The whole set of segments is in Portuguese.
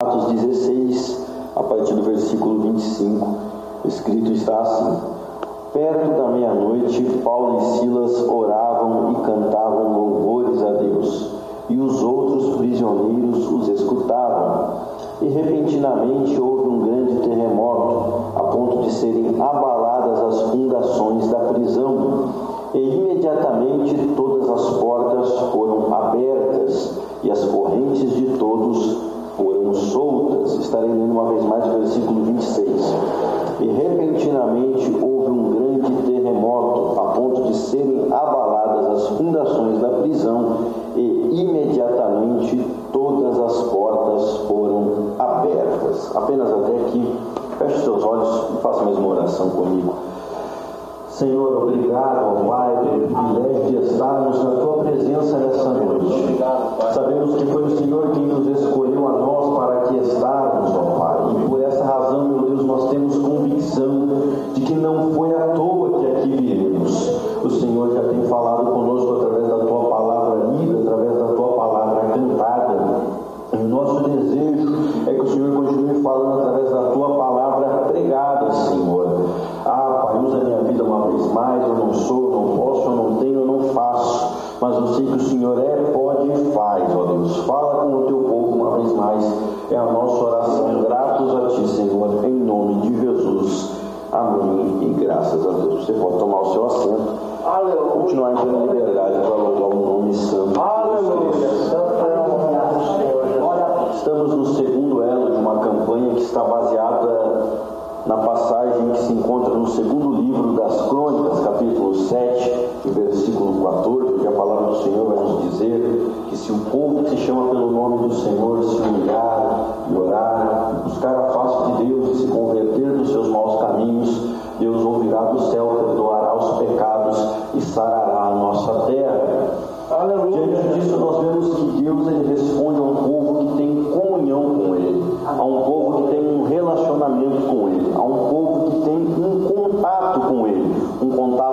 Atos 16, a partir do versículo 25, escrito está assim: Perto da meia-noite, Paulo e Silas oravam e cantavam louvores a Deus, e os outros prisioneiros os escutavam. E repentinamente houve um grande terremoto, a ponto de serem abaladas as fundações da prisão, e imediatamente todas as portas foram abertas e as correntes de todos soltas, estarei lendo uma vez mais o versículo 26. E repentinamente houve um grande terremoto, a ponto de serem abaladas as fundações da prisão, e imediatamente todas as portas foram abertas. Apenas até aqui, feche seus olhos e faça a mesma oração comigo. Senhor, obrigado, Pai, pelo privilégio de estarmos na Tua presença nessa noite. Sabemos que foi o Senhor quem nos escolheu a nós segundo livro das Crônicas, capítulo 7, versículo 14, que a palavra do Senhor vai nos dizer que se o povo que se chama pelo nome do Senhor se humilhar e orar, buscar a face de Deus e se converter dos seus maus caminhos, Deus ouvirá do céu, perdoará os pecados e sarará a nossa terra. Aleluia. Diante disso, nós vemos que Deus ele responde a um povo que tem comunhão com Ele, a um povo que tem um relacionamento com Ele, a um povo contato com ele, um contato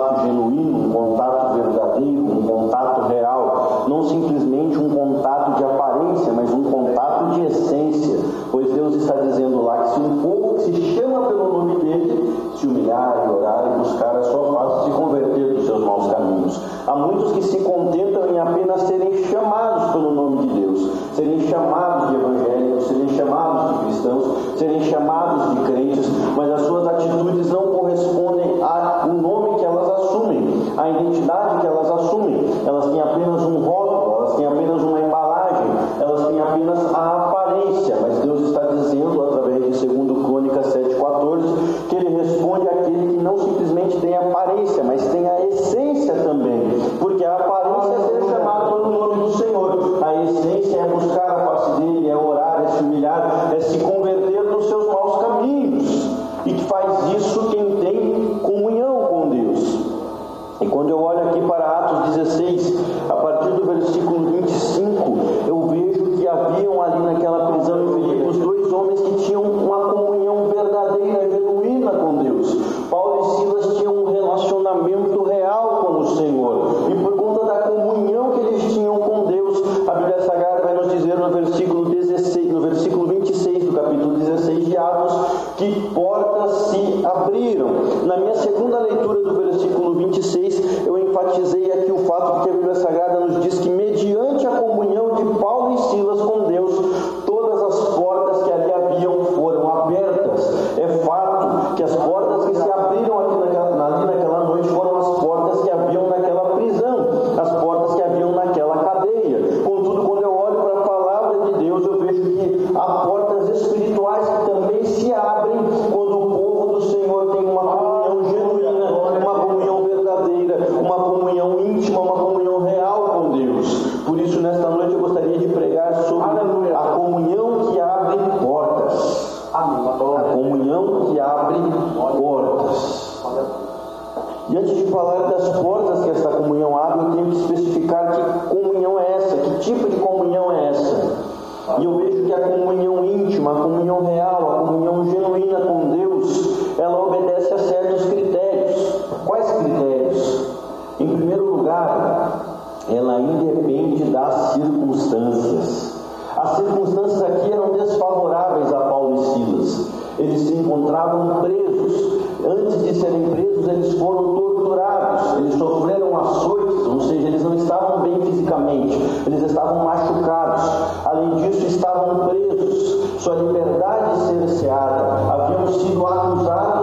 estavam presos, sua liberdade cerceada, haviam sido acusados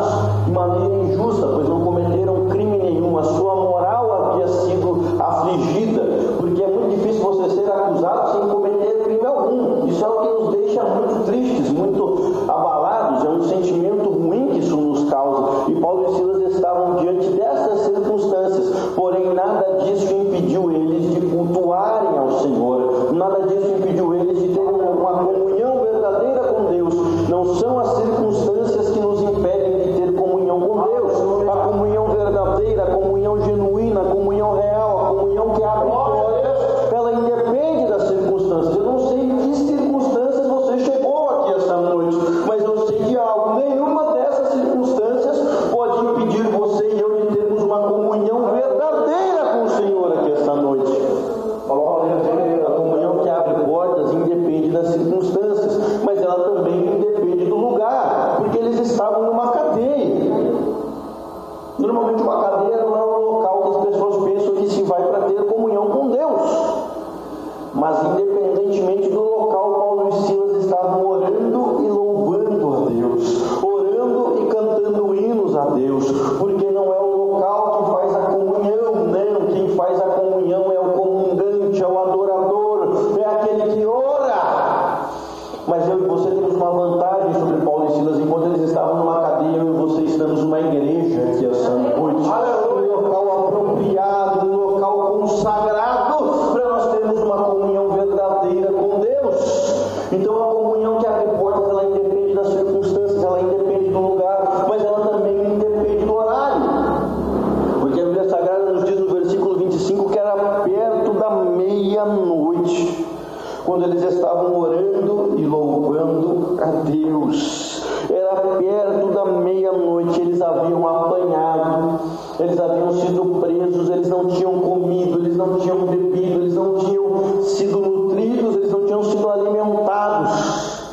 haviam apanhado, eles haviam sido presos, eles não tinham comido, eles não tinham bebido, eles não tinham sido nutridos, eles não tinham sido alimentados.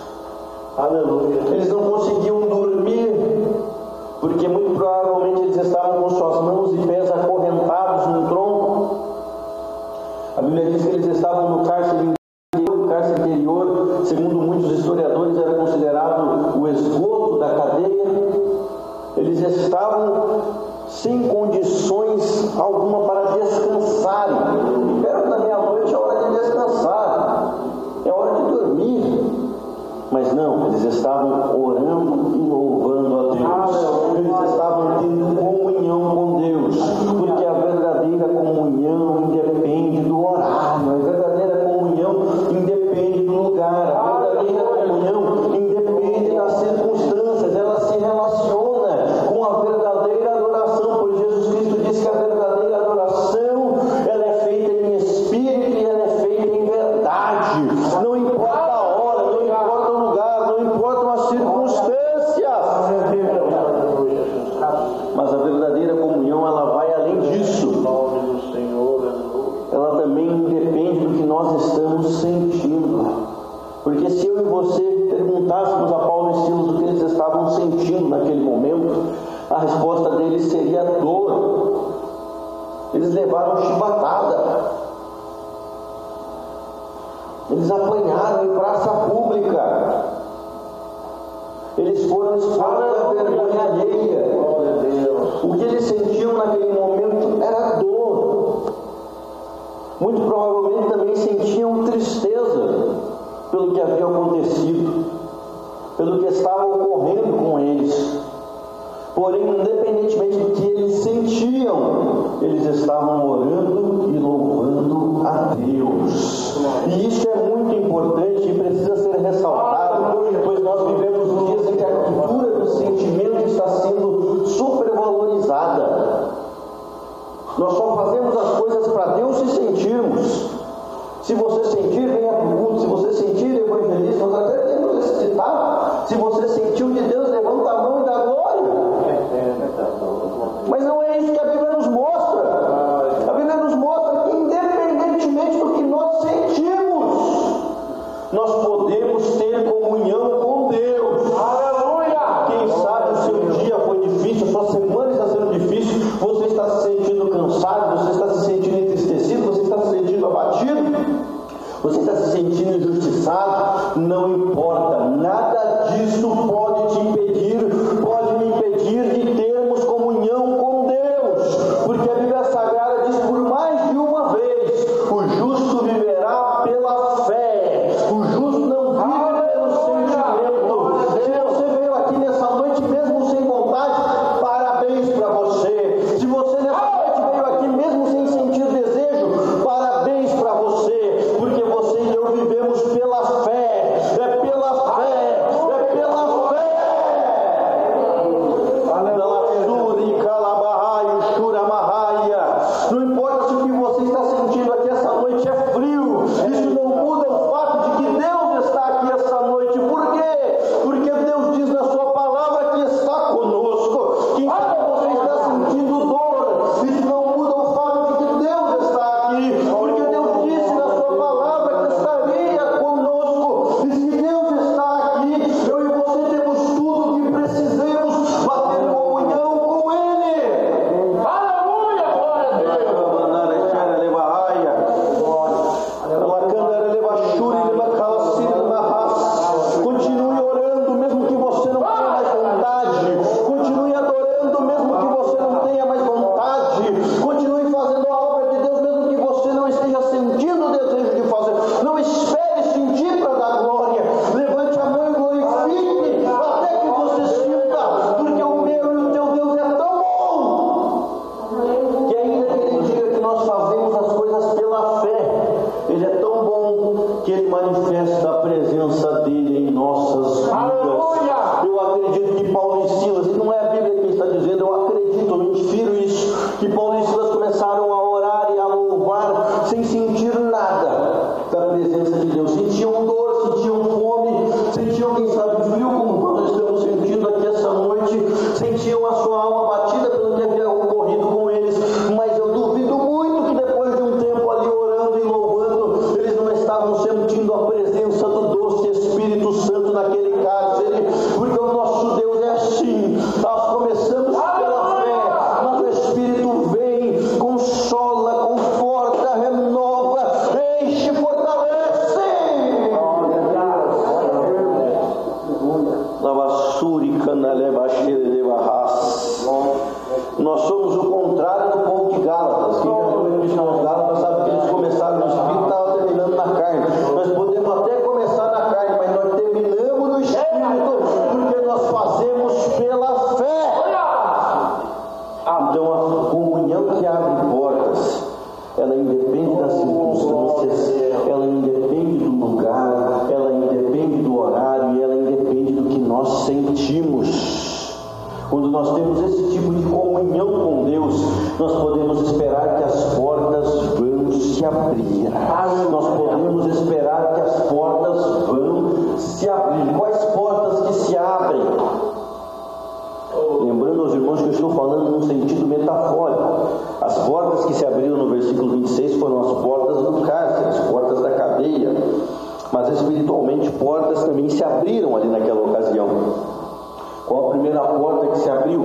Aleluia. Eles não conseguiam dormir, porque muito provavelmente eles estavam com suas mãos e pés acorrentados no tronco. A Bíblia diz que eles estavam no cárcere estavam sem condições alguma para descansarem. Perto da meia-noite é hora de descansar, é hora de dormir. Mas não, eles estavam Deus. E isso é muito importante e precisa ser ressaltado, pois nós vivemos dias em que a cultura do sentimento está sendo supervalorizada. Nós só fazemos as coisas para Deus se sentirmos. Se você sentir, the As portas que se abriram no versículo 26 foram as portas do cárcere, as portas da cadeia. Mas espiritualmente, portas também se abriram ali naquela ocasião. Qual a primeira porta que se abriu?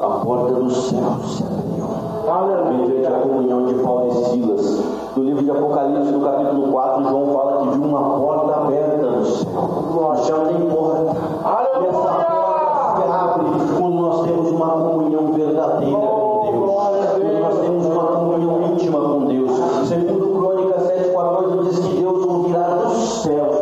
A porta do céu se abriu. Aleluia, a comunhão de Paulo e Silas. No livro de Apocalipse, no capítulo 4, João fala que viu uma porta aberta no céu. No céu tem porta. Aleluia. fail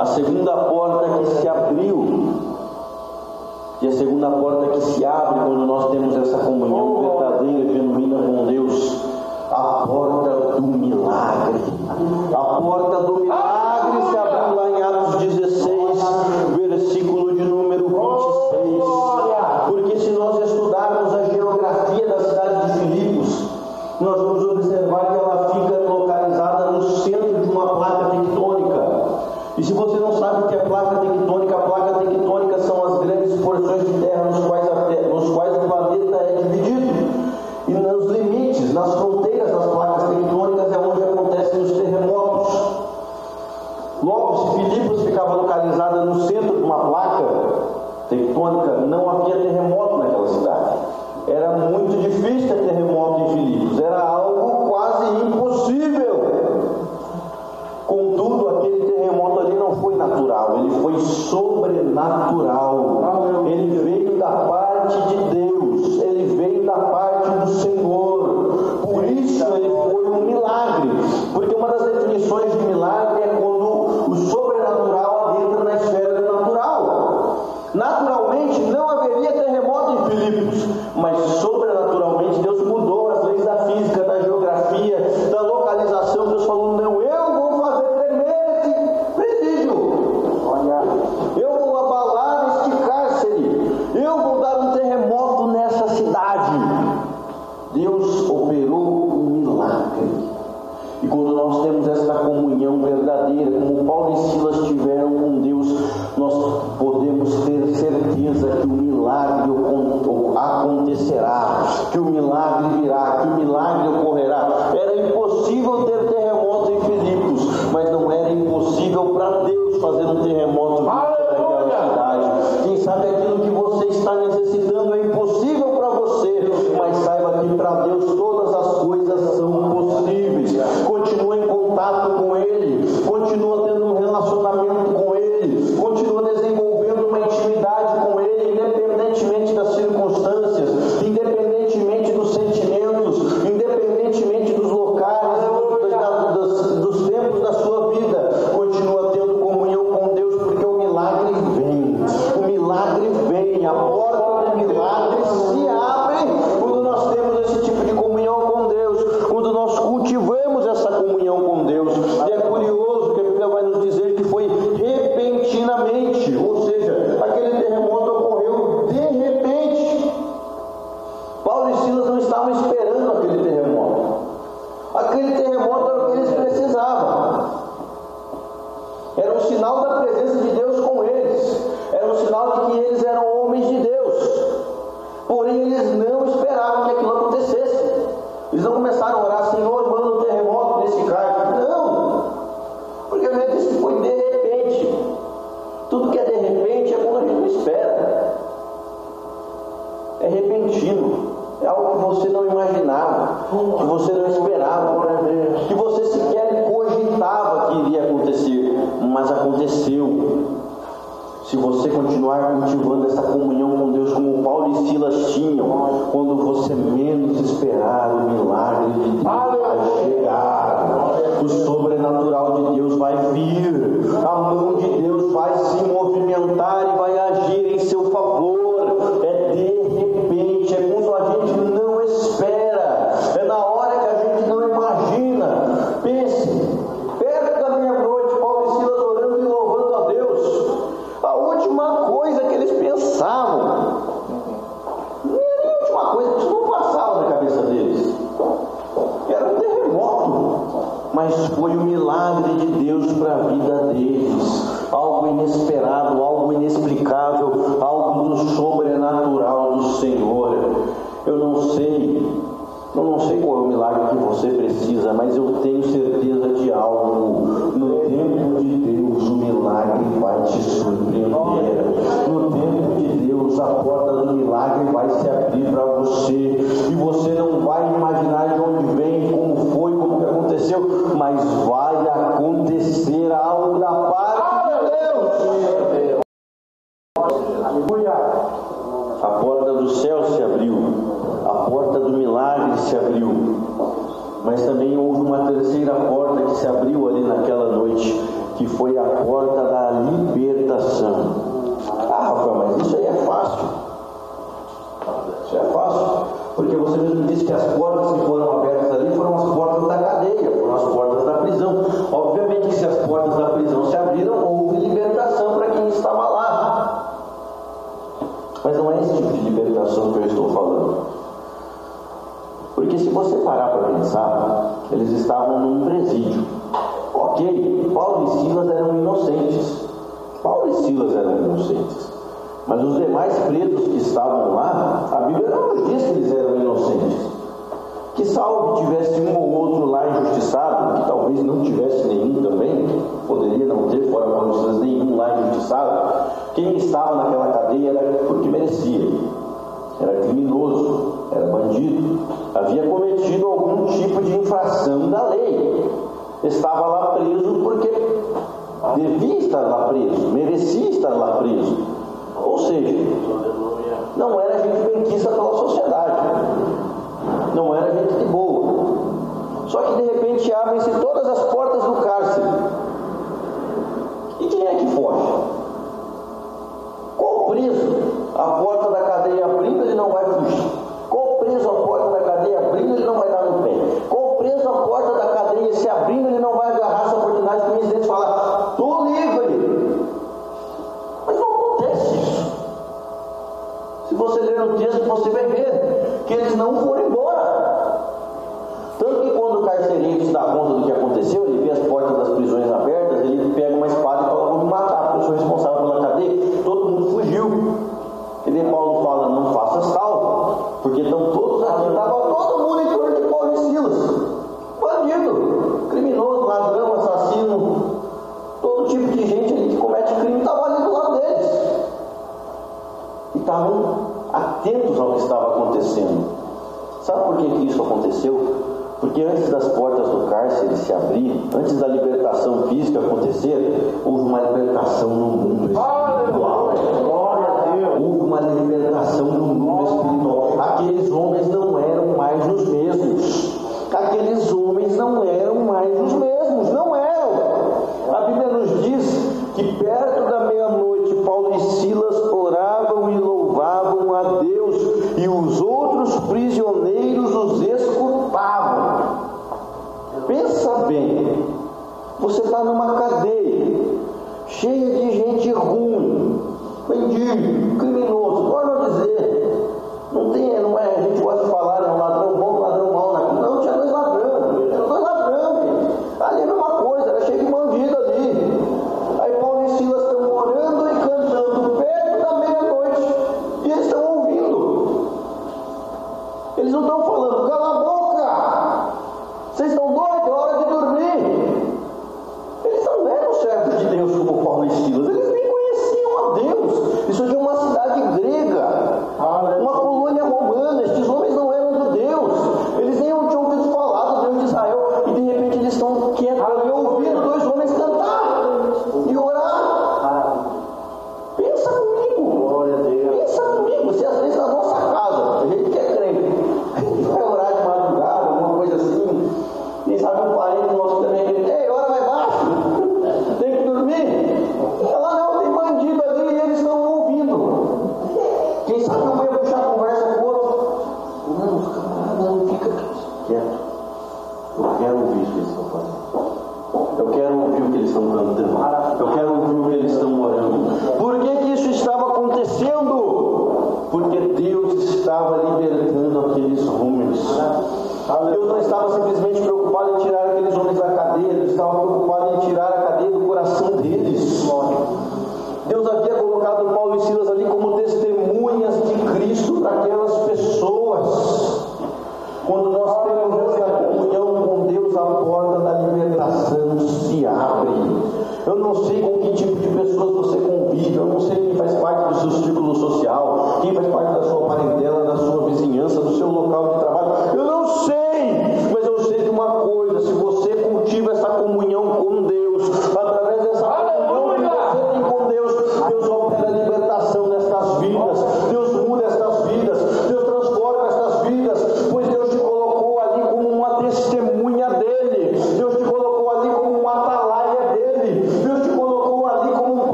a segunda porta que se abriu e a segunda porta que se abre quando nós temos essa comunhão oh, oh. verdadeira e genuína com Deus, a porta do milagre. A porta do milagre. É algo que você não imaginava, que você não esperava, que você sequer cogitava que iria acontecer, mas aconteceu. Se você continuar cultivando essa comunhão com Deus, como Paulo e Silas tinham, quando você menos esperar, o milagre de Deus vai chegar, o sobrenatural de Deus vai vir, a mão de Deus vai se movimentar e vai agir sobre a vida deles, algo inesperado, algo inexplicável, algo do sobrenatural do Senhor. Eu não sei, eu não sei qual é o milagre que você precisa, mas eu tenho certeza de algo. No tempo de Deus, o milagre vai te surpreender. No tempo de Deus, a porta do milagre vai se abrir para você e você não vai imaginar mas também houve uma terceira porta que se abriu ali naquela noite, que foi a porta da libertação. Ah, Rafael, mas isso aí é fácil. Isso é fácil, porque você mesmo disse que as portas que foram abertas se você parar para pensar, eles estavam num presídio. Ok, Paulo e Silas eram inocentes. Paulo e Silas eram inocentes. Mas os demais presos que estavam lá, a Bíblia não diz que eles eram inocentes. Que salvo tivesse um ou outro lá injustiçado, que talvez não tivesse nenhum também, poderia não ter, fora e Silas, nenhum lá injustiçado. Quem estava naquela cadeia era porque merecia. Era criminoso, era bandido, havia cometido algum tipo de infração da lei. Estava lá preso porque devia estar lá preso, merecia estar lá preso. Ou seja, não era gente benquista pela sociedade, não era gente de boa. Só que de repente abrem-se todas as portas do cárcere. E quem é que foge? Qual preso? A porta da cadeia abrindo, ele não vai fugir. Preso a porta da cadeia abrindo, ele não vai dar no pé. Qual preso a porta da cadeia se abrindo, ele não vai agarrar essa oportunidade que o presidente fala, tô livre. Mas não acontece isso. Se você ler o texto, você vai ver que eles não foram embora. Estavam atentos ao que estava acontecendo. Sabe por que, isso aconteceu? Porque antes das portas do cárcere se abrir, antes da libertação física acontecer, houve uma libertação no mundo espiritual. Houve uma libertação no mundo espiritual. Aqueles homens não eram mais os mesmos. Aqueles homens não eram mais os mesmos. Não eram. A Bíblia nos diz que perto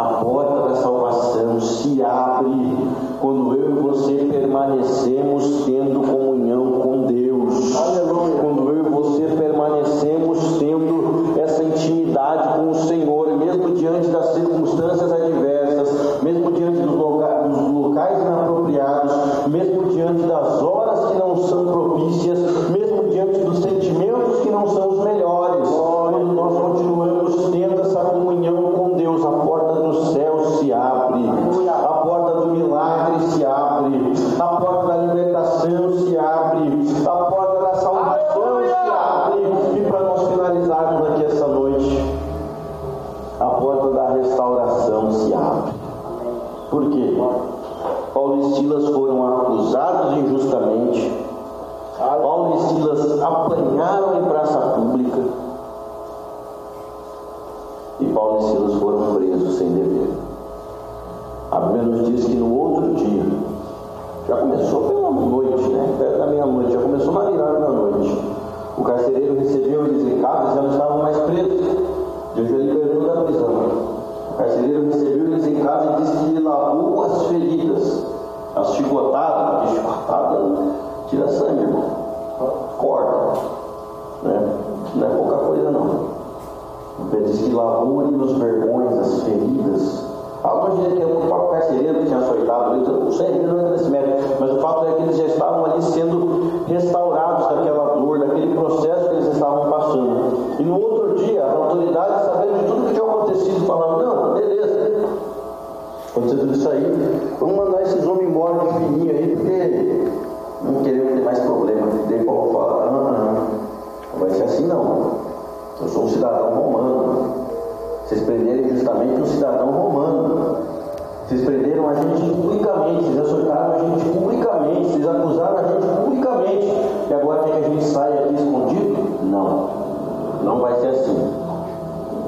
A porta da salvação se abre quando eu e você permanecemos tendo comunhão com Deus. Aleluia. Quando eu e você permanecemos tendo essa intimidade com o Senhor, mesmo diante das circunstâncias adversas, mesmo diante dos locais, dos locais inapropriados, mesmo diante das horas que não são propícias, não não mérito, mas o fato é que eles já estavam ali sendo restaurados daquela dor, daquele processo que eles estavam passando. E no outro dia, as autoridades, sabendo de tudo que tinha acontecido, falaram: não, beleza, aconteceu isso aí, vamos mandar esses homens embora de fininho aí, porque não queremos ter mais problema. Daí Paulo fala: ah, não, não vai ser assim não. Eu sou um cidadão romano. Vocês prenderam justamente um cidadão romano. Vocês prenderam a gente publicamente, vocês açoitaram a gente publicamente, vocês acusaram a gente publicamente. E agora quer que a gente saia aqui escondido? Não. Não vai ser assim.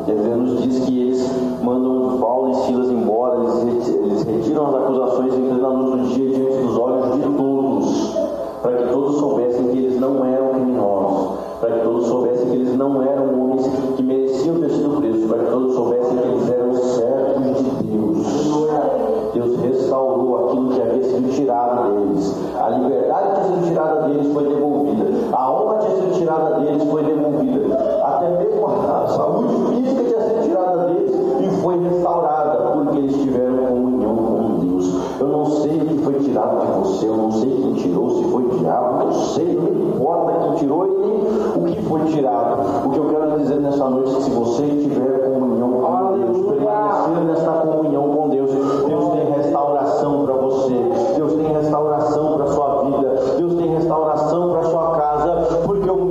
Deus nos diz que eles mandam Paulo e Silas embora, eles, eles retiram as acusações a luz do dia diante dos olhos de todos, para que todos soubessem que eles não eram criminosos, para que todos soubessem que eles não eram homens que mereciam ter sido presos, para que todos soubessem que eles eram servos de Deus. Deus restaurou aquilo que havia sido tirado deles. A liberdade que tinha sido tirada deles foi devolvida. A honra que tinha sido tirada deles foi devolvida. Até mesmo a saúde física tinha sido tirada deles e foi restaurada, porque eles tiveram comunhão com Deus. Eu não sei o que foi tirado de você, eu não sei quem tirou, se foi o diabo, não sei, não importa quem tirou que foi tirado. O que eu quero dizer nessa noite é que se você tiver comunhão com Deus, permanecer nessa comunhão com Deus, Deus tem restauração para você, Deus tem restauração para sua vida, Deus tem restauração para sua casa, porque o